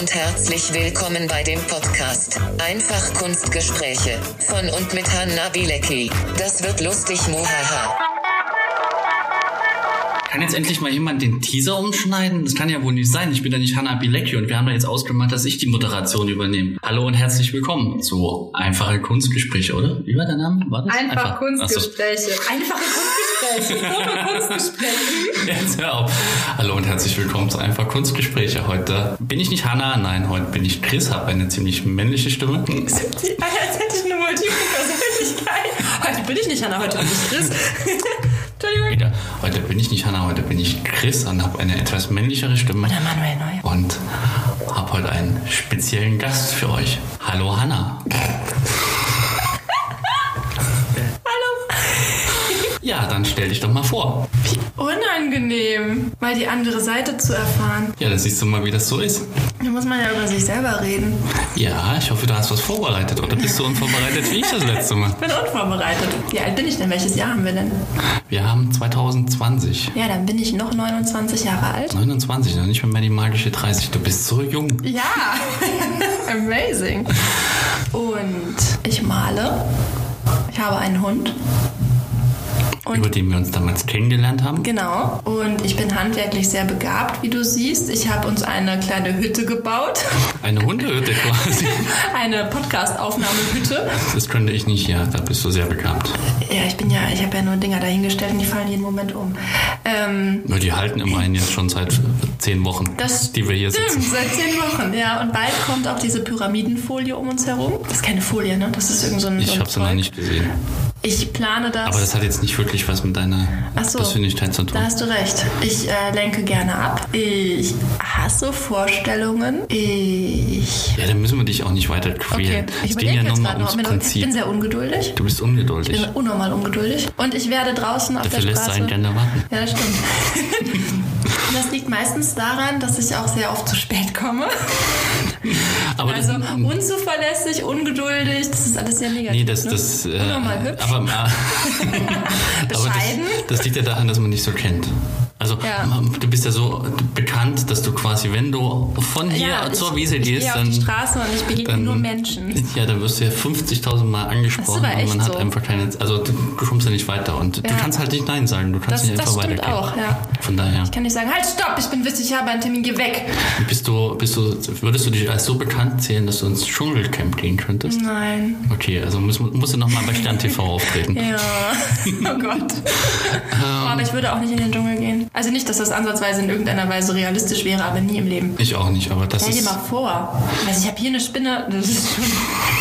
und herzlich willkommen bei dem Podcast Einfach Kunstgespräche von und mit Hanna Bilecki. Das wird lustig, muhaha. Kann jetzt endlich mal jemand den Teaser umschneiden? Das kann ja wohl nicht sein. Ich bin ja nicht Hanna Bilecki und wir haben ja jetzt ausgemacht, dass ich die Moderation übernehme. Hallo und herzlich willkommen zu Einfache Kunstgespräche, oder? Wie war der Name? War das? Einfach, Achso. Kunstgespräche. Einfache Kunstgespräche. Foto-Kunstgespräche. Jetzt hör auf. Hallo und herzlich willkommen zu Einfach Kunstgespräche. Heute bin ich nicht Hanna, nein, heute bin ich Chris, habe eine ziemlich männliche Stimme. Als hätte ich eine multiple Persönlichkeit. Heute bin ich nicht Hanna, heute bin ich Chris. Wieder. Heute bin ich nicht Hanna, heute bin ich Chris und habe eine etwas männlichere Stimme. Oder Manuel Neuer. Und habe heute einen speziellen Gast für euch. Hallo Hanna. Hallo. Ja, dann stell dich doch mal vor. Wie unangenehm, mal die andere Seite zu erfahren. Ja, da siehst du mal, wie das so ist. Da muss man ja über sich selber reden. Ja, ich hoffe, du hast was vorbereitet. Oder bist du unvorbereitet wie ich das letzte Mal? Ich bin unvorbereitet. Wie alt bin ich denn? Welches Jahr haben wir denn? Wir haben 2020. Ja, dann bin ich noch 29 Jahre alt. 29, noch nicht mehr die magische 30. Du bist so jung. Ja, amazing. Und ich male. Ich habe einen Hund. Und über den wir uns damals kennengelernt haben. Genau. Und ich bin handwerklich sehr begabt, wie du siehst. Ich habe uns eine kleine Hütte gebaut. Eine Hundehütte quasi. Eine Podcast-Aufnahmehütte. Das könnte ich nicht, ja. Da bist du sehr begabt. Ja, ich bin ja, ich habe ja nur Dinger dahingestellt und die fallen jeden Moment um. Ähm, die halten immerhin jetzt schon seit zehn Wochen, Das die wir hier stimmt, sitzen. seit zehn Wochen, ja. Und bald kommt auch diese Pyramidenfolie um uns herum. Das ist keine Folie, ne? Das ist irgend so ein. so Ich ein habe sie noch nicht gesehen. Ich plane das. Aber das hat jetzt nicht wirklich was mit deiner so. Persönlichkeit zu tun. Da hast du recht. Ich äh, lenke gerne ab. Ich hasse Vorstellungen. Ich. Ja, dann müssen wir dich auch nicht weiter quälen. Okay, ich es ging ja nur mal noch. ums Ich bin, ich Prinzip. bin sehr ungeduldig. Du bist Ich ungeduldig. bin unnormal ungeduldig. Und ich werde draußen auf Dafür der lässt Straße. sein gerne warten. Ja, das stimmt. das liegt meistens daran, dass ich auch sehr oft zu spät komme. Aber Also das, unzuverlässig, ungeduldig, das ist alles sehr negativ. Nee, das, ne? das, äh, Unnormal hübsch. aber, äh, aber Bescheiden. das, das liegt ja daran, dass man dich so kennt. Also Ja. du bist ja so bekannt, dass du quasi, wenn du von hier ja, zur ich, Wiese ich gehst, auf dann, die Straße und ich begegne dann nur Menschen. Ja, dann wirst du ja 50.000 Mal angesprochen und man hat so. einfach keine, also du, du kommst ja nicht weiter und du Ja. kannst halt nicht Nein sagen, du kannst Das, nicht das einfach stimmt weitergehen. auch, ja. Von daher, Ich kann nicht sagen, halt, stopp, ich bin wichtig, ich habe einen Termin, geh weg. bist du, bist du, würdest du dich als so bekannt zählen, dass du ins Dschungelcamp gehen könntest? Nein. Okay, also musst, musst du nochmal bei Stern TV auftreten. Ja, oh Gott. Oh, aber ich würde auch nicht in den Dschungel gehen. Also nicht, dass das ansatzweise in irgendeiner Weise realistisch wäre, aber nie im Leben. Ich auch nicht, aber das Stell dir ist. mal vor. Also ich habe hier eine Spinne, das ist schon.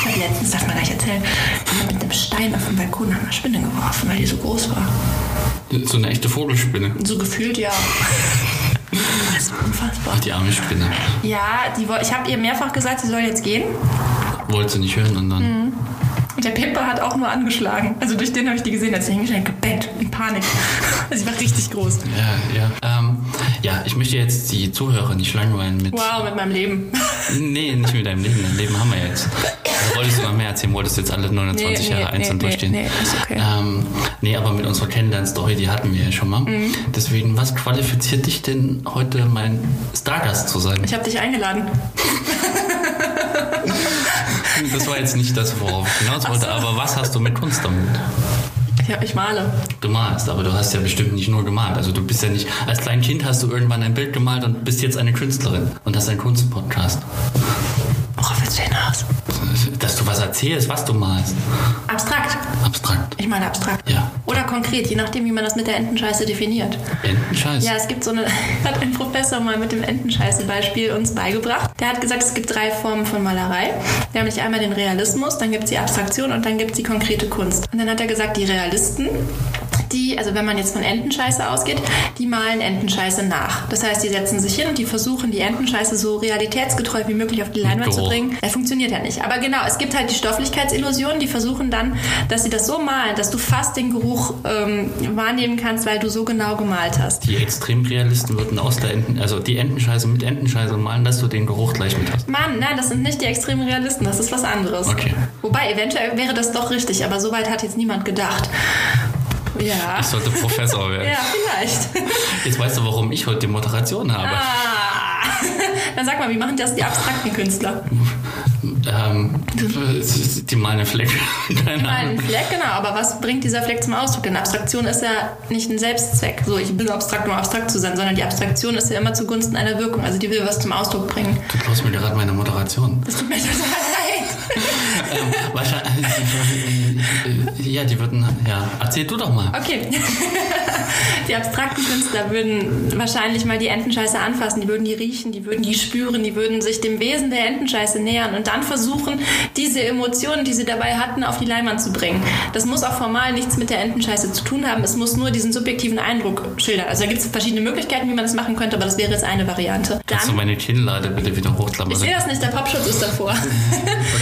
Ich letztens, darf man gleich erzählen, haben mit einem Stein auf dem Balkon einer Spinne geworfen, weil die so groß war. So eine echte Vogelspinne. So gefühlt ja. Das ist unfassbar. Ach, die arme Spinne. Ja, die, ich habe ihr mehrfach gesagt, sie soll jetzt gehen. Wolltest du nicht hören und dann. Mhm. Und der Pimper hat auch nur angeschlagen. Also durch den habe ich die gesehen, als sie hingestellt gebellt, in Panik. Also sie war richtig groß. Ja, ja. Ähm, ja, ich möchte jetzt die Zuhörer nicht langweilen mit. Wow, mit meinem Leben. Nee, nicht mit deinem Leben. Dein Leben haben wir jetzt. Also wolltest du noch mehr erzählen? Wolltest du jetzt alle 29 Nee, nee, Jahre einzeln nee, durchstehen? nee, nee, ist okay. Ähm, nee, aber mit unserer Kennenlern-Story, die hatten wir ja schon mal. Mhm. Deswegen, was qualifiziert dich denn heute mein Stargast zu sein? Ich habe dich eingeladen. Das war jetzt nicht das, worauf ich hinaus wollte, aber was hast du mit Kunst damit? Ja, ich male. Du malst, aber du hast ja bestimmt nicht nur gemalt. Also du bist ja nicht, als kleines Kind hast du irgendwann ein Bild gemalt und bist jetzt eine Künstlerin und hast einen Kunstpodcast. Worauf willst du hinaus? Dass du was erzählst, was du malst. Abstrakt. Abstrakt. Ich meine abstrakt. Ja. Oder konkret, je nachdem, wie man das mit der Entenscheiße definiert. Entenscheiß. Ja, es gibt so eine, hat ein Professor mal mit dem Entenscheiße-Beispiel uns beigebracht. Der hat gesagt, es gibt drei Formen von Malerei. Nämlich einmal den Realismus, dann gibt es die Abstraktion und dann gibt es die konkrete Kunst. Und dann hat er gesagt, die Realisten, die, also wenn man jetzt von Entenscheiße ausgeht, die malen Entenscheiße nach. Das heißt, die setzen sich hin und die versuchen, die Entenscheiße so realitätsgetreu wie möglich auf die Leinwand zu bringen. Er funktioniert ja nicht. Aber genau, es gibt halt die Stofflichkeitsillusion, die versuchen dann, dass sie das so malen, dass du fast den Geruch ähm, wahrnehmen kannst, weil du so genau gemalt hast. Die Extremrealisten würden aus der Enten, also die Entenscheiße mit Entenscheiße malen, dass du den Geruch gleich mit hast. Mann, nein, das sind nicht die extremen Realisten, das ist was anderes. Okay. Wobei, eventuell wäre das doch richtig, aber so weit hat jetzt niemand gedacht. Ja. Ich sollte Professor werden. Ja, vielleicht. Jetzt weißt du, warum ich heute die Moderation habe. Ah. Dann sag mal, wie machen das die abstrakten Künstler? Ähm, die malen einen Fleck. Keine ein Fleck, genau, aber was bringt dieser Fleck zum Ausdruck? Denn Abstraktion ist ja nicht ein Selbstzweck. So, ich bin abstrakt, um abstrakt zu sein, sondern die Abstraktion ist ja immer zugunsten einer Wirkung. Also die will was zum Ausdruck bringen. Du klaust mir gerade meine Moderation. Das tut mir total leid. ähm, wahrscheinlich, ja, die würden, ja, erzähl du doch mal. Okay. Die abstrakten Künstler würden wahrscheinlich mal die Entenscheiße anfassen, die würden die riechen, die würden die spüren, die würden sich dem Wesen der Entenscheiße nähern und dann versuchen, diese Emotionen, die sie dabei hatten, auf die Leinwand zu bringen. Das muss auch formal nichts mit der Entenscheiße zu tun haben, es muss nur diesen subjektiven Eindruck schildern. Also da gibt es verschiedene Möglichkeiten, wie man das machen könnte, aber das wäre jetzt eine Variante. Kannst du Dann, meine Kinnlade bitte wieder hochklappern? ich sehe das nicht, der Popschutz ist davor.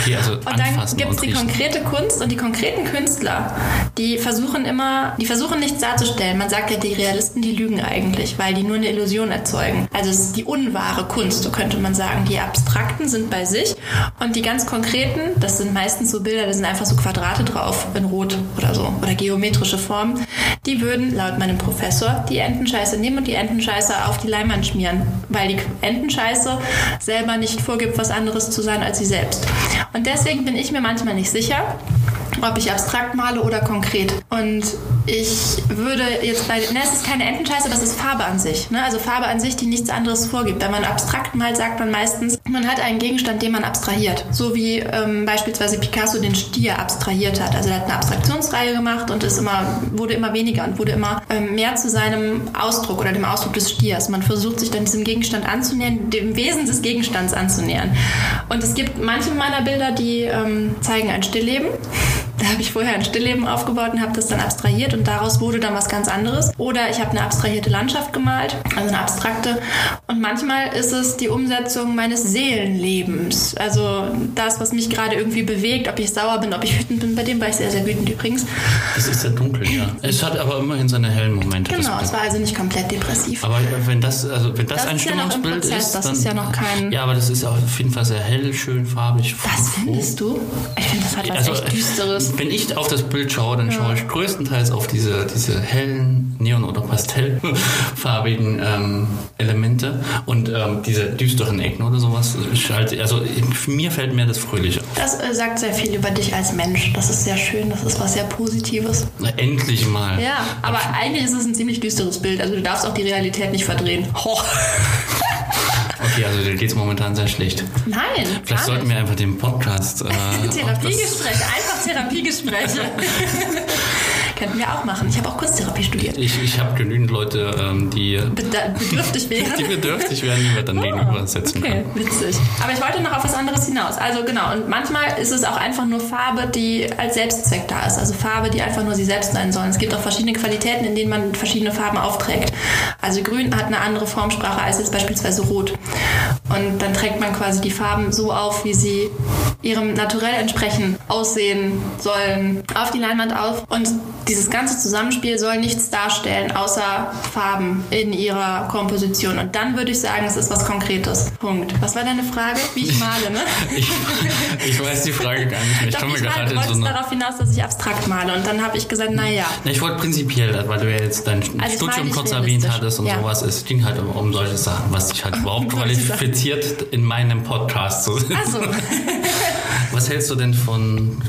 Okay, also Und dann gibt es die konkrete Kunst und die konkreten Künstler, die versuchen immer, die versuchen nichts darzustellen. Man sagt ja, die Realisten, die lügen eigentlich, weil die nur eine Illusion erzeugen. Also es ist die unwahre Kunst, so könnte man sagen. Die Abstrakten sind bei sich und die ganz konkreten, das sind meistens so Bilder, da sind einfach so Quadrate drauf in Rot oder so oder geometrische Formen, die würden laut meinem Professor die Entenscheiße nehmen und die Entenscheiße auf die Leinwand schmieren, weil die Entenscheiße selber nicht vorgibt, was anderes zu sein als sie selbst. Und deswegen bin ich mir manchmal nicht sicher, ob ich abstrakt male oder konkret. Und ich würde jetzt bei, ne, es ist keine Entenscheiße, das ist Farbe an sich. Ne? Also Farbe an sich, die nichts anderes vorgibt. Wenn man abstrakt malt, sagt man meistens, man hat einen Gegenstand, den man abstrahiert. So wie ähm, beispielsweise Picasso den Stier abstrahiert hat. Also er hat eine Abstraktionsreihe gemacht und ist immer, wurde immer weniger und wurde immer ähm, mehr zu seinem Ausdruck oder dem Ausdruck des Stiers. Man versucht sich dann diesem Gegenstand anzunähern, dem Wesen des Gegenstands anzunähern. Und es gibt manche meiner Bilder, die ähm, zeigen ein Stillleben. Da habe ich vorher ein Stillleben aufgebaut und habe das dann abstrahiert und daraus wurde dann was ganz anderes. Oder ich habe eine abstrahierte Landschaft gemalt, also eine abstrakte. Und manchmal ist es die Umsetzung meines Seelenlebens. Also das, was mich gerade irgendwie bewegt, ob ich sauer bin, ob ich wütend bin. Bei dem war ich sehr, sehr wütend übrigens. Es ist sehr dunkel, ja. Es hat aber immerhin seine hellen Momente. Genau, es war also nicht komplett depressiv. Aber wenn das, also wenn das, Das ein ist ja Stimmungsbild ist, das dann, ist ja noch kein- Ja, aber das ist auf jeden Fall sehr hell, schön farbig. Was findest du? Ich finde, das hat was Also, echt Düsteres. Wenn ich auf das Bild schaue, dann schaue ich größtenteils auf diese, diese hellen Neon- oder Pastellfarbigen ähm, Elemente und ähm, diese düsteren Ecken oder sowas. Ich halte, also mir fällt mehr das Fröhliche auf. Das äh, sagt sehr viel über dich als Mensch. Das ist sehr schön, das ist was sehr Positives. Na, endlich mal. Ja, aber eigentlich ist es ein ziemlich düsteres Bild. Also du darfst auch die Realität nicht verdrehen. Ho. Okay, also dir geht es momentan sehr schlecht. Nein, Vielleicht sollten wir einfach den Podcast. Äh, Therapiegespräche, einfach Therapiegespräche. Könnten wir auch machen. Ich habe auch Kunsttherapie studiert. Ich, ich habe genügend Leute, ähm, die, Beda- Bedürftig wären. die bedürftig werden, die wir dann gegenübersetzen Okay, können. witzig. Aber ich wollte noch auf was anderes hinaus. Also genau, und manchmal ist es auch einfach nur Farbe, die als Selbstzweck da ist. Also Farbe, die einfach nur sie selbst sein sollen. Es gibt auch verschiedene Qualitäten, in denen man verschiedene Farben aufträgt. Also grün hat eine andere Formsprache als jetzt beispielsweise rot. Und dann trägt man quasi die Farben so auf, wie sie ihrem Naturell entsprechen, aussehen sollen, auf die Leinwand auf. Und dieses ganze Zusammenspiel soll nichts darstellen, außer Farben in ihrer Komposition. Und dann würde ich sagen, es ist was Konkretes. Punkt. Was war deine Frage? Wie ich male, ne? Ich, ich weiß die Frage gar nicht mehr. Ich Doch, komme ich gerade in so eine. darauf hinaus, dass ich abstrakt male. Und dann habe ich gesagt, naja. Na, ich wollte prinzipiell, weil du ja jetzt dein Also Studium kurz erwähnt hattest und Ja. sowas. Es ging halt um, um solche Sachen, was dich halt überhaupt solche Qualifiziert, in meinem Podcast zu sitzen. Also, Was hältst du denn von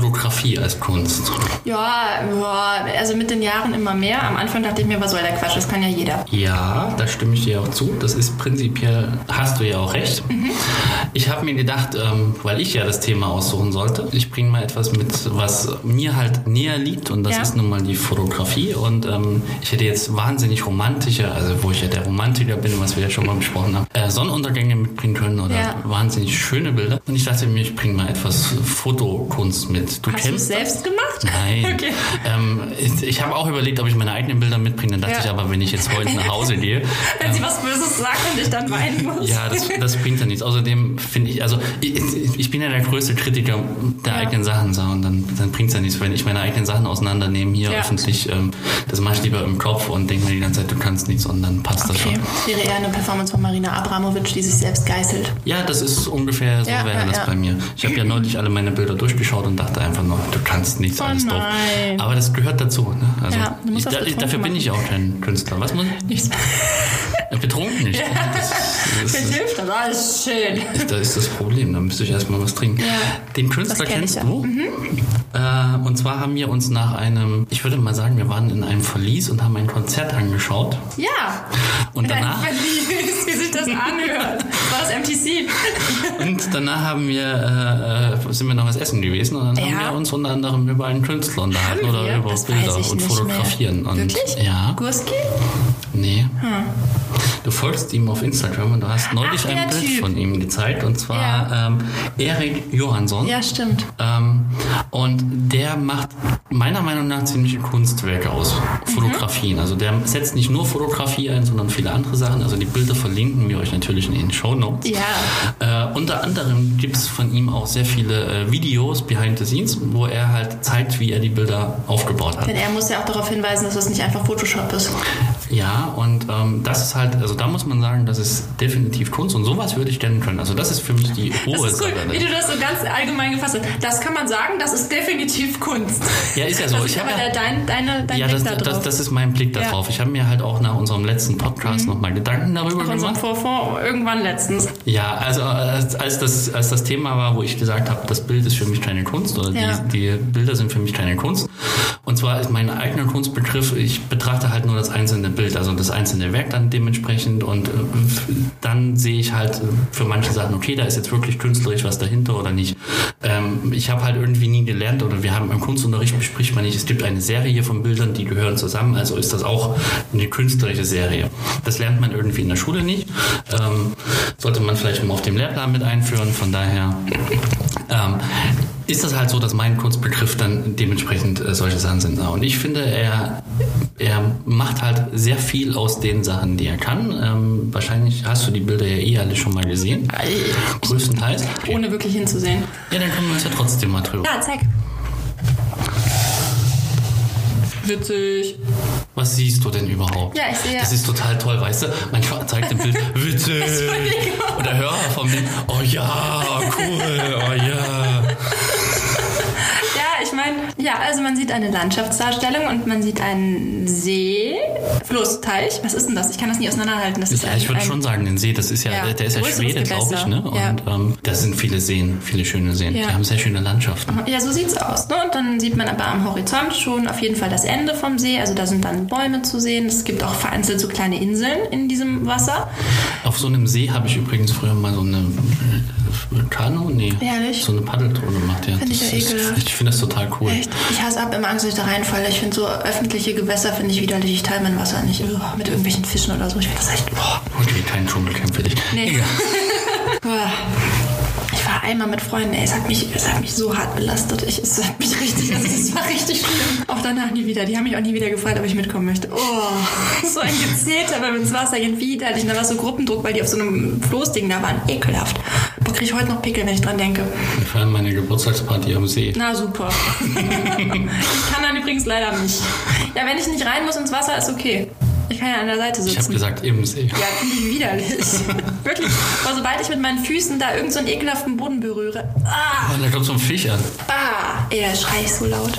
Fotografie als Kunst? ja, also mit den Jahren immer mehr. Am Anfang dachte ich mir, was soll der Quatsch? Das kann ja jeder. Ja, da stimme ich dir auch zu. Das ist prinzipiell, hast du ja auch recht. Mhm. Ich habe mir gedacht, ähm, weil ich ja das Thema aussuchen sollte, ich bringe mal etwas mit, was mir halt näher liegt und das Ja. ist nun mal die Fotografie. Und ähm, ich hätte jetzt wahnsinnig romantische, also wo ich ja der Romantiker bin, was wir ja schon mal besprochen haben, äh, Sonnenuntergänge mitbringen können oder Ja. wahnsinnig schöne Bilder. Und ich dachte mir, ich bringe mal etwas Fotokunst mit. Du Hast du es kennst das? selbst gemacht? Nein. Okay. Ähm, ich ich habe auch überlegt, ob ich meine eigenen Bilder mitbringe. Dann dachte Ja. ich aber, wenn ich jetzt heute nach Hause gehe, Wenn sie was Böses sagt und ich dann weinen muss. ja, das, das bringt ja nichts. Außerdem finde ich, also ich, ich bin ja der größte Kritiker der Ja. eigenen Sachen so, und dann, dann bringt es ja nichts, wenn ich meine eigenen Sachen auseinandernehme hier Ja. öffentlich. Ähm, das mache ich lieber im Kopf und denke mir die ganze Zeit, du kannst nichts und dann passt das Okay, schon. das wäre eher eine Performance von Marina Abramovic, die sich selbst geißelt. Ja, das ist ungefähr so wäre das bei mir. Ich habe ja neulich alle meine Bilder durchgeschaut und dachte einfach nur, du kannst nichts, Oh alles doof. Aber das gehört dazu. Ne? Also Ja, ich, da, dafür bin machen. ich auch kein Künstler. Was muss ich? Nichts. Betrunken nicht. Das, das, Mir hilft das alles schön. Da ist das Problem, da müsste ich erstmal was trinken. Ja, Den Künstler das kennst ja. du? Äh, und zwar haben wir uns nach einem, ich würde mal sagen, wir waren in einem Verlies und haben ein Konzert angeschaut. Ja. Und danach, Verlies, wie sich das anhört. War das MTC? und danach haben wir, äh, sind wir noch was essen gewesen und dann haben Ja. wir uns unter anderem über einen Künstler unterhalten Haben oder über Das Bilder weiß ich und nicht Fotografieren. Mehr. Und Wirklich? Ja. Gurski? Nee. Du folgst ihm auf Instagram und du hast neulich Ach, ein Bild Typ. von ihm gezeigt und zwar Ja. ähm, Erik Johansson. Ja, stimmt. Ähm, und der macht meiner Meinung nach ziemliche Kunstwerke aus. Fotografien. Also der setzt nicht nur Fotografie ein, sondern viele andere Sachen. Also die Bilder verlinken wir euch natürlich in den Show Notes. Ja. Äh, unter anderem gibt es von ihm auch sehr viele äh, Videos behind the scenes, wo er halt zeigt, wie er die Bilder aufgebaut hat. Denn er muss ja auch darauf hinweisen, dass das nicht einfach Photoshop ist. Ja, und ähm, das ist halt, also da muss man sagen, das ist definitiv Kunst und sowas würde ich kennen können. Also das ist für mich die Das hohe ist cool, Sache. wie du das so ganz allgemein gefasst hast. Das kann man sagen, das ist definitiv Kunst. Ja, ist ja so. Das Ich ist hab aber ja- dein, deine, dein Ja, Blick das, da drauf. das, das ist mein Blick Ja. Mhm. darauf. Ich habe mir halt auch nach unserem letzten Podcast nochmal Gedanken darüber Auf gemacht. Vorfond irgendwann letztens. Ja, also als, als, das, als das Thema war, wo ich gesagt habe, das Bild ist für mich keine Kunst oder Ja. die, die Bilder sind für mich keine Kunst. Und zwar ist mein eigener Kunstbegriff, ich betrachte halt nur das einzelne Bild, also das einzelne Werk dann dementsprechend und äh, dann sehe ich halt für manche Sachen, okay, da ist jetzt wirklich künstlerisch was dahinter oder nicht. Ähm, ich habe halt irgendwie nie gelernt oder wir haben im Kunstunterricht bespricht man nicht, es gibt eine Serie von Bildern, die gehören zusammen, also ist das auch eine künstlerische Serie. Das lernt man irgendwie in der Schule nicht. Ähm, sollte man vielleicht mal auf dem Lehrplan mit einführen, von daher ähm, ist das halt so, dass mein Kunstbegriff dann dementsprechend äh, solche Sachen sind. Und ich finde, er, er macht halt sehr viel aus den Sachen, die er kann. Ähm, wahrscheinlich hast du die Bilder ja eh alle schon mal gesehen. Größtenteils. Ohne wirklich hinzusehen. Ja, dann können wir uns ja trotzdem mal drüber. Ja, zeig. Witzig. Was siehst du denn überhaupt? Ja, ich sehe- Das ist total toll, weißt du? Manchmal zeigt ein Bild, witzig. Und der Hörer vom Bild, oh ja, cool, oh ja. Ja, also man sieht eine Landschaftsdarstellung und man sieht einen See, Fluss, Teich. Was ist denn das? Ich kann das nie auseinanderhalten. Das ist Ja, ein, ich würde ein, schon sagen, den See, das ist ja, Ja, der ist ja Schwede, glaube ich, ne? Ja. Und ähm, das sind viele Seen, viele schöne Seen. Ja. Die haben sehr schöne Landschaften. Ja, so sieht's aus. Ne? Und dann sieht man aber am Horizont schon auf jeden Fall das Ende vom See. Also da sind dann Bäume zu sehen. Es gibt auch vereinzelt so kleine Inseln in diesem Wasser. Auf so einem See habe ich übrigens früher mal so eine äh, Kanu, nee, Ehrlich? so eine Paddeltour gemacht. Ja. Find ich ja ist- ich finde das total cool. Echt? Ich hasse ab immer Angst, dass ich da reinfalle. Ich finde so öffentliche Gewässer finde ich widerlich. Ich teile mein Wasser nicht. Ugh, mit irgendwelchen Fischen oder so. Ich finde das echt. Boah. Okay, kein Dschungelcamp für dich. Nee. Egal. Einmal mit Freunden, ey, es hat mich, es hat mich so hart belastet. Ich, es hat mich richtig, also es war richtig schlimm. Auch danach nie wieder. Die haben mich auch nie wieder gefragt, ob ich mitkommen möchte. Oh, so ein Gezeter beim ins Wasser gehen, widerlich. Und da war so Gruppendruck, weil die auf so einem Floßding da waren. Ekelhaft. Boah, krieg ich heute noch Pickel, wenn ich dran denke. Wir feiern meine Geburtstagsparty am See. Na super. ich kann dann übrigens leider nicht. Ja, wenn ich nicht rein muss ins Wasser, ist okay. Ich kann ja an der Seite sitzen. Ich habe gesagt, im See. Ja, finde ich widerlich. Wirklich. Aber sobald ich mit meinen Füßen da irgendeinen so einen ekelhaften Boden berühre, ah, Und da kommt so ein Fisch an. ah, da schrei ich so laut.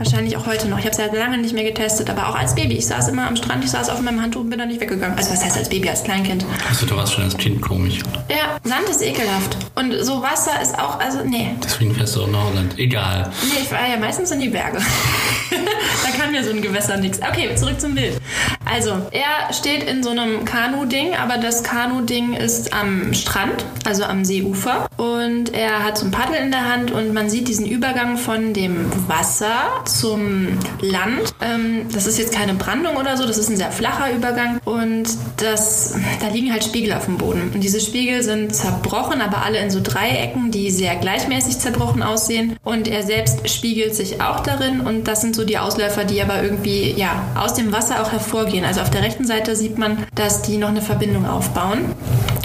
Wahrscheinlich auch heute noch. Ich habe es ja lange nicht mehr getestet, aber auch als Baby. Ich saß immer am Strand, ich saß auf meinem Handtuch und bin da nicht weggegangen. Also was heißt als Baby, als Kleinkind? Also du warst schon als Kind komisch. Ja, Sand ist ekelhaft. Und so Wasser ist auch, also nee. Deswegen fährst du auch nach Holland. Egal. Nee, ich fahre ja meistens in die Berge. da kann mir so ein Gewässer nichts. Okay, zurück zum Bild. Also, er steht in so einem Kanu-Ding, aber das Kanu-Ding ist am Strand, also am Seeufer. Und er hat so ein Paddel in der Hand und man sieht diesen Übergang von dem Wasser zum Land. Ähm, das ist jetzt keine Brandung oder so, das ist ein sehr flacher Übergang. Und das, da liegen halt Spiegel auf dem Boden. Und diese Spiegel sind zerbrochen, aber alle in so Dreiecken, die sehr gleichmäßig zerbrochen aussehen. Und er selbst spiegelt sich auch darin. Und das sind so die Ausläufer, die aber irgendwie ja, aus dem Wasser auch hervorgehen. Also auf der rechten Seite sieht man, dass die noch eine Verbindung aufbauen.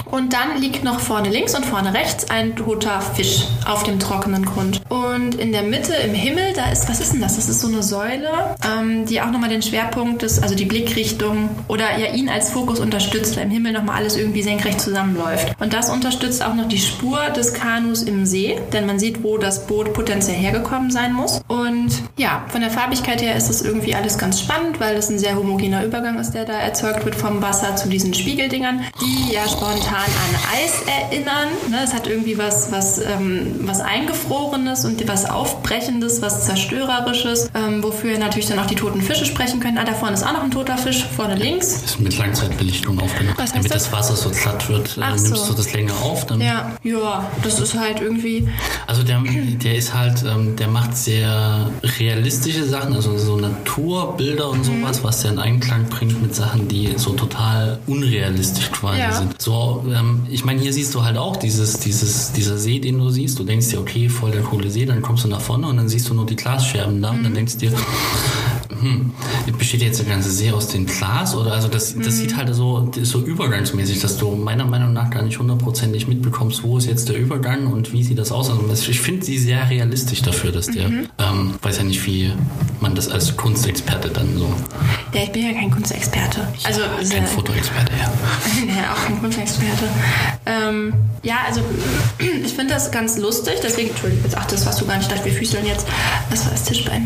Und dann liegt noch vorne links und vorne rechts ein toter Fisch auf dem trockenen Grund. Und in der Mitte im Himmel, da ist, was ist denn das? Das ist so eine Säule, ähm, die auch nochmal den Schwerpunkt des, also die Blickrichtung oder ja ihn als Fokus unterstützt, weil im Himmel nochmal alles irgendwie senkrecht zusammenläuft. Und das unterstützt auch noch die Spur des Kanus im See, denn man sieht, wo das Boot potenziell hergekommen sein muss. Und ja, von der Farbigkeit her ist es irgendwie alles ganz spannend, weil es ein sehr homogener Übergang ist, der da erzeugt wird vom Wasser zu diesen Spiegeldingern, die ja spontan an Eis erinnern. Ne, es hat irgendwie was, was, ähm, was Eingefrorenes und was Aufbrechendes, was Zerstörerisches, ähm, wofür natürlich dann auch die toten Fische sprechen können. Ah, da vorne ist auch noch ein toter Fisch, vorne links. Ist mit Langzeitbelichtung aufgenommen. Damit das? das Wasser so glatt wird, äh, Ach nimmst so. du das länger auf. Dann Ja, ja, das ist halt irgendwie. Also der, der ist halt, ähm, der macht sehr realistische Sachen, also so Naturbilder und Mhm. sowas, was der in Einklang bringt mit Sachen, die so total unrealistisch quasi Ja. sind. So, ähm, ich meine, hier siehst du halt auch dieses, dieses, dieser See, den du siehst. Du denkst dir, okay, voll der coole See, dann kommst du nach vorne und dann siehst du nur die Glasscherben da und Mhm. dann denkst du dir, hm, besteht jetzt der ganze See aus dem Glas oder also das, das sieht halt so, so übergangsmäßig, dass du meiner Meinung nach gar nicht hundertprozentig mitbekommst, wo ist jetzt der Übergang und wie sieht das aus. Also ich finde sie sehr realistisch dafür, dass der, ähm, weiß ja nicht, wie man das als Kunstexperte dann so, Ja, ich bin ja kein Kunstexperte. Also ist kein ja- Fotoexperte, ja. Ja, auch kein Kunstexperte. Ähm, ja, also ich finde das ganz lustig, deswegen, Entschuldigung, jetzt ach, das warst du gar nicht, dachte, wir füßeln jetzt. Das war das Tischbein.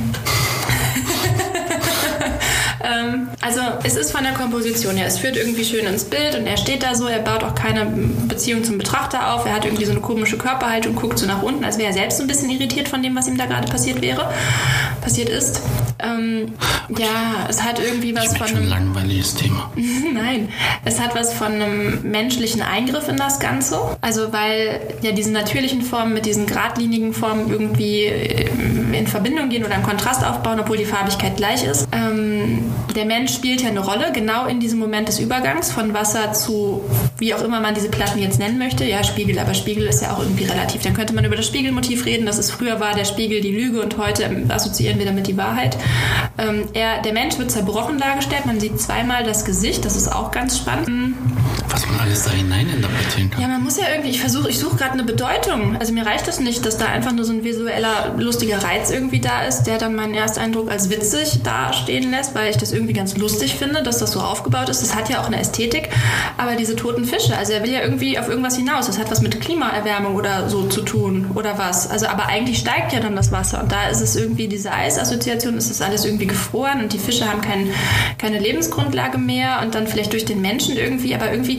Ähm, also es ist von der Komposition her, es führt irgendwie schön ins Bild und er steht da so, er baut auch keine Beziehung zum Betrachter auf, er hat irgendwie so eine komische Körperhaltung, guckt so nach unten, als wäre er selbst ein bisschen irritiert von dem, was ihm da gerade passiert wäre, passiert ist. Ähm, ja, es hat irgendwie was von schon ein einem... langweiliges Thema. Nein, es hat was von einem menschlichen Eingriff in das Ganze. Also weil ja diese natürlichen Formen mit diesen geradlinigen Formen irgendwie in Verbindung gehen oder einen Kontrast aufbauen, obwohl die Farbigkeit gleich ist. Ähm, der Mensch spielt ja eine Rolle, genau in diesem Moment des Übergangs von Wasser zu, wie auch immer man diese Platten jetzt nennen möchte. Ja, Spiegel, aber Spiegel ist ja auch irgendwie relativ. Dann könnte man über das Spiegelmotiv reden, dass es früher war der Spiegel die Lüge und heute assoziieren wir damit die Wahrheit. Ähm, er, der Mensch wird zerbrochen dargestellt. Man sieht zweimal das Gesicht, das ist auch ganz spannend. Was man alles da hinein interpretieren kann. Ja, man muss ja irgendwie, ich versuche, ich suche gerade eine Bedeutung. Also mir reicht es nicht, dass da einfach nur so ein visueller, lustiger Reiz irgendwie da ist, der dann meinen Ersteindruck als witzig dastehen lässt, weil ich das irgendwie ganz lustig finde, dass das so aufgebaut ist. Das hat ja auch eine Ästhetik. Aber diese toten Fische, also er will ja irgendwie auf irgendwas hinaus. Das hat was mit Klimaerwärmung oder so zu tun oder was. Also aber eigentlich steigt ja dann das Wasser. Und da ist es irgendwie diese Eisassoziation, ist das alles irgendwie gefroren und die Fische haben kein, keine Lebensgrundlage mehr und dann vielleicht durch den Menschen irgendwie, aber irgendwie,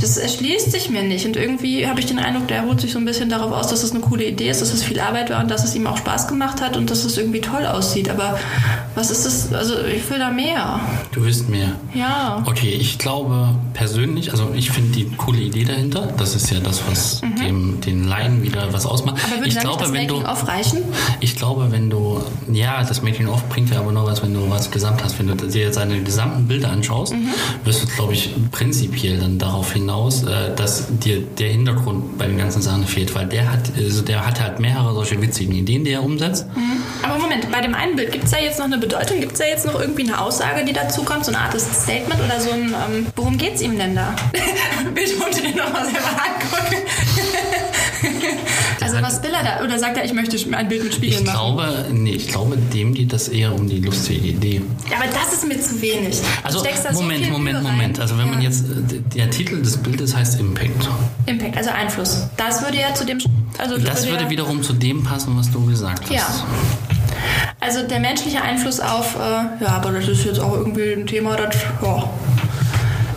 das erschließt sich mir nicht. Und irgendwie habe ich den Eindruck, der ruht sich so ein bisschen darauf aus, dass es eine coole Idee ist, dass es viel Arbeit war und dass es ihm auch Spaß gemacht hat und dass es irgendwie toll aussieht. Aber was ist das? Also ich will da mehr. Du willst mehr. Ja. Okay, ich glaube persönlich, also ich finde die coole Idee dahinter. Das ist ja das, was dem, den Laien wieder was ausmacht. Mhm. Aber würde ich glaube, das wenn du, Making-of reichen? ich glaube, wenn du, ja, das Making-of bringt ja aber nur was, wenn du was gesamt hast. Wenn du dir jetzt seine gesamten Bilder anschaust, Mhm. wirst du, glaube ich, prinzipiell dann darauf hinaus, äh, dass dir der Hintergrund bei den ganzen Sachen fehlt, weil der hat, also der hat halt mehrere solche witzigen Ideen, die er umsetzt. Aber Moment, bei dem einen Bild, gibt es da jetzt noch eine Bedeutung? Gibt es da jetzt noch irgendwie eine Aussage, die dazu kommt? So eine Art Statement oder so ein, ähm, worum geht's ihm denn da? Bild unter den nochmal selber angucken. Also hat- was will er da? Oder sagt er, ich möchte ein Bild mit Spiegeln Ich machen? glaube, nee, ich glaube, dem geht das eher um die lustige Idee. Aber das ist mir zu wenig. Also da so Moment, Moment, Mühe Moment. rein. Also wenn man Ja. jetzt äh, der Titel des Bildes heißt Impact. Impact, also Einfluss. Das würde ja zu dem... Also Das würde ja, wiederum zu dem passen, was du gesagt hast. Ja. Also der menschliche Einfluss auf, äh, ja, aber das ist jetzt auch irgendwie ein Thema, das, ja.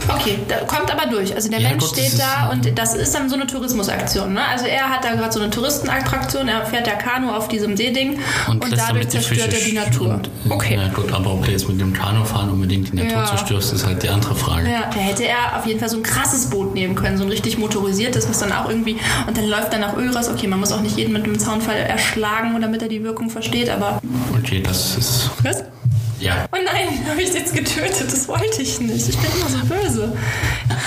Okay, da kommt aber durch. Also der Ja, Mensch Gott, steht da und das ist dann so eine Tourismusaktion. Ne? Also er hat da gerade so eine Touristenattraktion, er fährt der Kanu auf diesem Seeding und, lässt dadurch zerstört er die Natur. und, äh, Okay. Ja gut, aber ob du jetzt mit dem Kanufahren unbedingt die Natur Ja. zerstörst, ist halt die andere Frage. Ja, da hätte er auf jeden Fall so ein krasses Boot nehmen können, so ein richtig motorisiertes, was dann auch irgendwie, und dann läuft er nach Öras. Okay, man muss auch nicht jeden mit einem Zaunfall erschlagen, damit er die Wirkung versteht, aber. Okay, das ist. Was? Ja. Oh nein, habe ich jetzt getötet? Das wollte ich nicht. Ich bin immer so böse.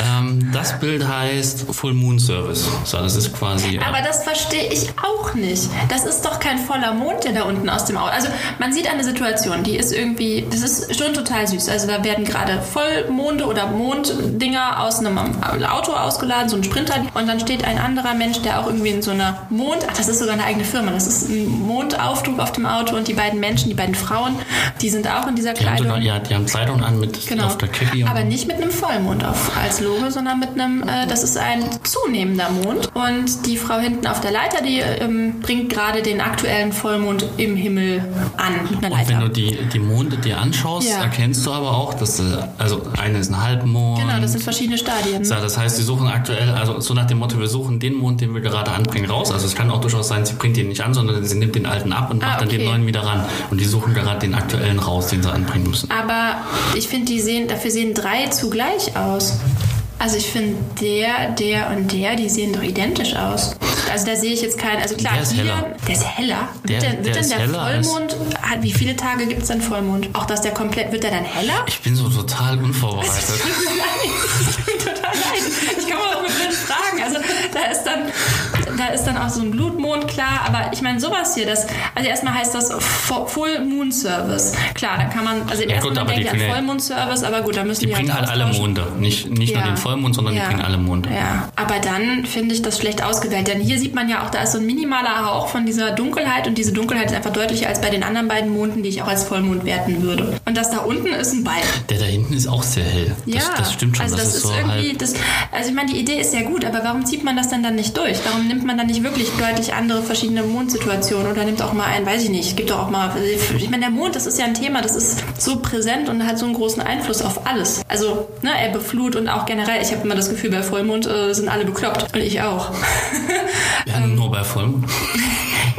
Ähm, das Bild heißt Full Moon Service. So, das ist quasi. Aber das verstehe ich auch nicht. Das ist doch kein voller Mond, der da unten aus dem Auto. Also man sieht eine Situation, die ist irgendwie, das ist schon total süß. Also da werden gerade Vollmonde oder Monddinger aus einem Auto ausgeladen, so ein Sprinter. Und dann steht ein anderer Mensch, der auch irgendwie in so einer Mond, ach, das ist sogar eine eigene Firma. Das ist ein Mondaufdruck auf dem Auto und die beiden Menschen, die beiden Frauen, die sind auch in dieser die haben Kleidung. sogar, ja, die haben Kleidung an mit Genau. auf der Kippe. Aber nicht mit einem Vollmond auf, als Logo, sondern mit einem, äh, das ist ein zunehmender Mond. Und die Frau hinten auf der Leiter, die ähm, bringt gerade den aktuellen Vollmond im Himmel an mit einer Und wenn Leiter. du die, die Monde dir anschaust, Ja. erkennst du aber auch, dass äh, also eine ist ein Halbmond. Genau, das sind verschiedene Stadien. So, das heißt, sie suchen aktuell, also so nach dem Motto, wir suchen den Mond, den wir gerade anbringen, raus. Also es kann auch durchaus sein, sie bringt den nicht an, sondern sie nimmt den alten ab und Ah, macht dann den okay. neuen wieder ran. Und die suchen gerade den aktuellen raus, den sie anbringen müssen. Aber ich finde, die sehen, dafür sehen drei zugleich aus. Also ich finde, der, der und der, die sehen doch identisch aus. Also da sehe ich jetzt keinen, also klar, Der ist hier, heller. der ist heller. Der- wird denn, der wird der heller als- Vollmond, hat, wie viele Tage gibt es denn Vollmond? Auch dass der komplett, wird der dann heller? Ich bin so total unvorbereitet. Ich bin total leid. Ich kann mal auch mit blind fragen. Also da ist dann, da ist dann auch so ein Blutmond klar. Aber ich meine sowas hier, das, also erstmal heißt das Fu- Full Moon Service. Klar, dann kann man, also Ja, erstmal die ihr an Vollmond Service, aber gut, da müssen Die die, bringen halt alle austauschen. Monde. Nicht, nicht nur Ja. den Vollmond, sondern Ja. die bringen alle Monde. Ja, aber dann finde ich das schlecht ausgewählt. Denn hier sieht man ja auch, da ist so ein minimaler Hauch von dieser Dunkelheit und diese Dunkelheit ist einfach deutlicher als bei den anderen beiden Monden, die ich auch als Vollmond werten würde. Und das da unten ist ein Ball. Der da hinten ist auch sehr hell. Das, Ja, das stimmt schon. Also das, das, ist, so irgendwie, das, also ich meine, die Idee ist ja gut, aber warum zieht man das denn dann nicht durch? Warum nimmt man dann nicht wirklich deutlich andere verschiedene Mondsituationen oder nimmt auch mal ein, weiß ich nicht, es gibt doch auch mal, ich meine, der Mond, das ist ja ein Thema, das ist so präsent und hat so einen großen Einfluss auf alles. Also, ne, Ebbe, Flut und auch generell, ich habe immer das Gefühl, bei Vollmond äh, sind alle bekloppt und ich auch. Ja, nur bei Vollmond.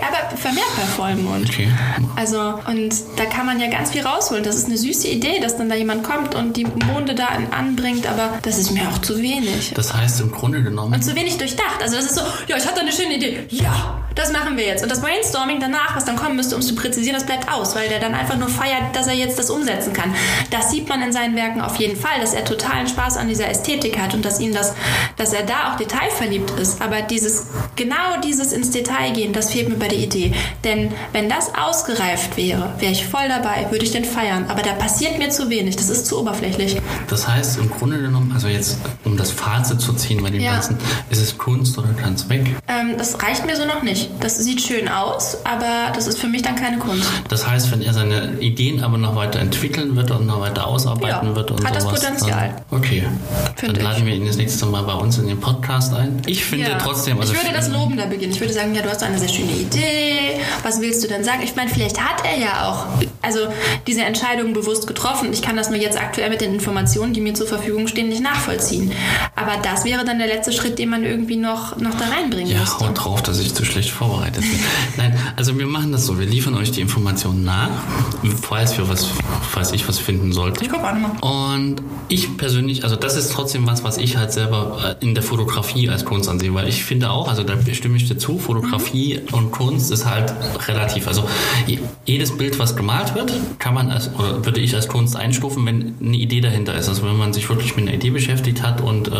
Aber vermehrt bei Vollmond. Okay. Also, und da kann man ja ganz viel rausholen. Das ist eine süße Idee, dass dann da jemand kommt und die Monde da an- anbringt, aber das ist mir auch zu wenig. Das heißt im Grunde genommen, Und zu wenig durchdacht. Also das ist so, ja, ich hatte eine schöne Idee. Ja, das machen wir jetzt. Und das Brainstorming danach, was dann kommen müsste, um es zu präzisieren, das bleibt aus, weil der dann einfach nur feiert, dass er jetzt das umsetzen kann. Das sieht man in seinen Werken auf jeden Fall, dass er totalen Spaß an dieser Ästhetik hat und dass ihm das, dass er da auch detailverliebt ist. Aber dieses, genau dieses ins Detail gehen, das fehlt mir bei der Idee. Denn wenn das ausgereift wäre, wäre ich voll dabei, würde ich den feiern. Aber da passiert mir zu wenig. Das ist zu oberflächlich. das heißt im Grunde genommen, also jetzt um das Fazit zu ziehen bei dem Ja. Ganzen, ist es Kunst oder kann es weg? Ähm, das reicht mir so noch nicht. Das sieht schön aus, aber das ist für mich dann keine Kunst. Das heißt, wenn er seine Ideen aber noch weiter entwickeln wird und noch weiter ausarbeiten Ja, wird und hat das sowas, Potenzial. Dann, okay, Find dann ich. laden wir ihn das nächste Mal bei uns in den Podcast ein. Ich finde Ja. trotzdem, also ich würde das lobender beginnen. Ich würde sagen, ja, du hast eine sehr schöne Idee. Was willst du denn sagen? Ich meine, vielleicht hat er ja auch also diese Entscheidung bewusst getroffen. Ich kann das nur jetzt aktuell mit den Informationen, die mir zur Verfügung stehen, nicht nachvollziehen. Aber das wäre dann der letzte Schritt, den man irgendwie noch, noch da reinbringen Ja, müsste. haut drauf, dass ich zu schlecht vorbereitet bin. Nein, also wir machen das so. Wir liefern euch die Informationen nach, falls wir was, falls ich was finden sollte. Ich guck auch nochmal. Und ich persönlich, also das ist trotzdem was, was ich halt selber äh, in der Fotografie als Kunst ansehe, weil ich finde auch, also da stimme ich dir zu, Fotografie und Kunst ist halt relativ. Also je- jedes Bild, was gemalt wird, kann man als, oder würde ich als Kunst einstufen, wenn eine Idee dahinter ist. Also wenn man sich wirklich mit einer Idee beschäftigt hat und äh,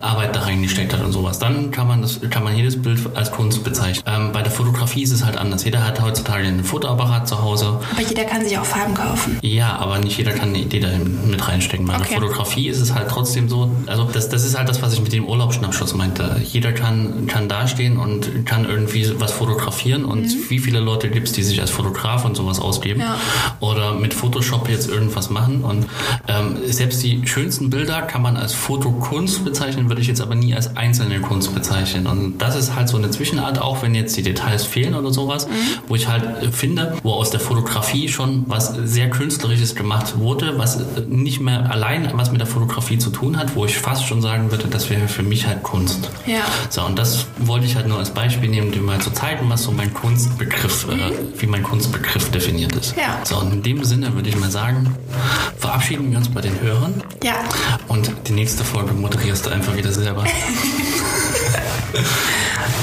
Arbeit da reingesteckt hat und sowas, dann kann man das, kann man jedes Bild als Kunst bezeichnen. Ähm, bei der Fotografie ist es halt anders. Jeder hat heutzutage einen Fotoapparat zu Hause. Aber jeder kann sich auch Farben kaufen. Ja, aber nicht jeder kann eine Idee dahin mit reinstecken. Bei Okay. der Fotografie ist es halt trotzdem so, also das, das ist halt das, was ich mit dem Urlaubsschnappschuss meinte. Jeder kann, kann dastehen und kann irgendwie was fotografieren und wie viele Leute gibt es, die sich als Fotograf und sowas ausgeben Ja. oder mit Photoshop jetzt irgendwas machen und ähm, selbst die schönsten Bilder kann man als Fotokunst bezeichnen, würde ich jetzt aber nie als einzelne Kunst bezeichnen und das ist halt so eine Zwischenart, auch wenn jetzt die Details fehlen oder sowas, wo ich halt äh, finde, wo aus der Fotografie schon was sehr künstlerisches gemacht wurde, was äh, nicht mehr allein was mit der Fotografie zu tun hat, wo ich fast schon sagen würde, das wäre für mich halt Kunst. Ja. So, und das wollte ich halt nur als Beispiel nehmen, um mal zu zeigen, was so mein Kunstbegriff, äh, wie mein Kunstbegriff definiert ist. Ja. So, und in dem Sinne würde ich mal sagen, verabschieden wir uns bei den Hörern. Ja. Und die nächste Folge moderierst du einfach wieder selber.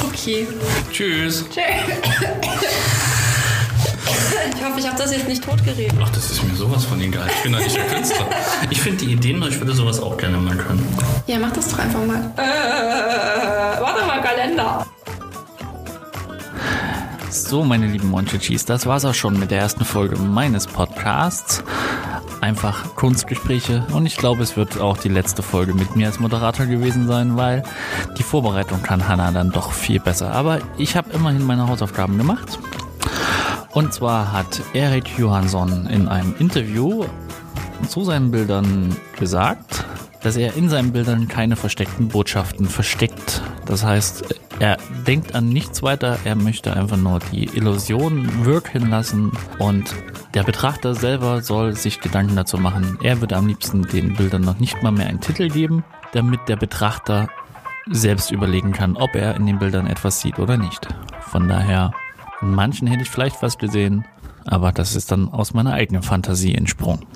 Okay. Tschüss. Tschüss. Ich hoffe, ich habe das jetzt nicht totgeredet. Ach, das ist mir sowas von egal. Ich bin doch nicht der Künstler. Ich finde die Ideen, ich würde sowas auch gerne mal können. Ja, mach das doch einfach mal. Äh, warte mal, Kalender. So, meine lieben Monchichis, das war's auch schon mit der ersten Folge meines Podcasts. Einfach Kunstgespräche und ich glaube, es wird auch die letzte Folge mit mir als Moderator gewesen sein, weil die Vorbereitung kann Hannah dann doch viel besser. Aber ich habe immerhin meine Hausaufgaben gemacht. Und zwar hat Erik Johansson in einem Interview zu seinen Bildern gesagt, dass er in seinen Bildern keine versteckten Botschaften versteckt. Das heißt, er denkt an nichts weiter, er möchte einfach nur die Illusion wirken lassen und der Betrachter selber soll sich Gedanken dazu machen. Er würde am liebsten den Bildern noch nicht mal mehr einen Titel geben, damit der Betrachter selbst überlegen kann, ob er in den Bildern etwas sieht oder nicht. Von daher, in manchen hätte ich vielleicht was gesehen, aber das ist dann aus meiner eigenen Fantasie entsprungen.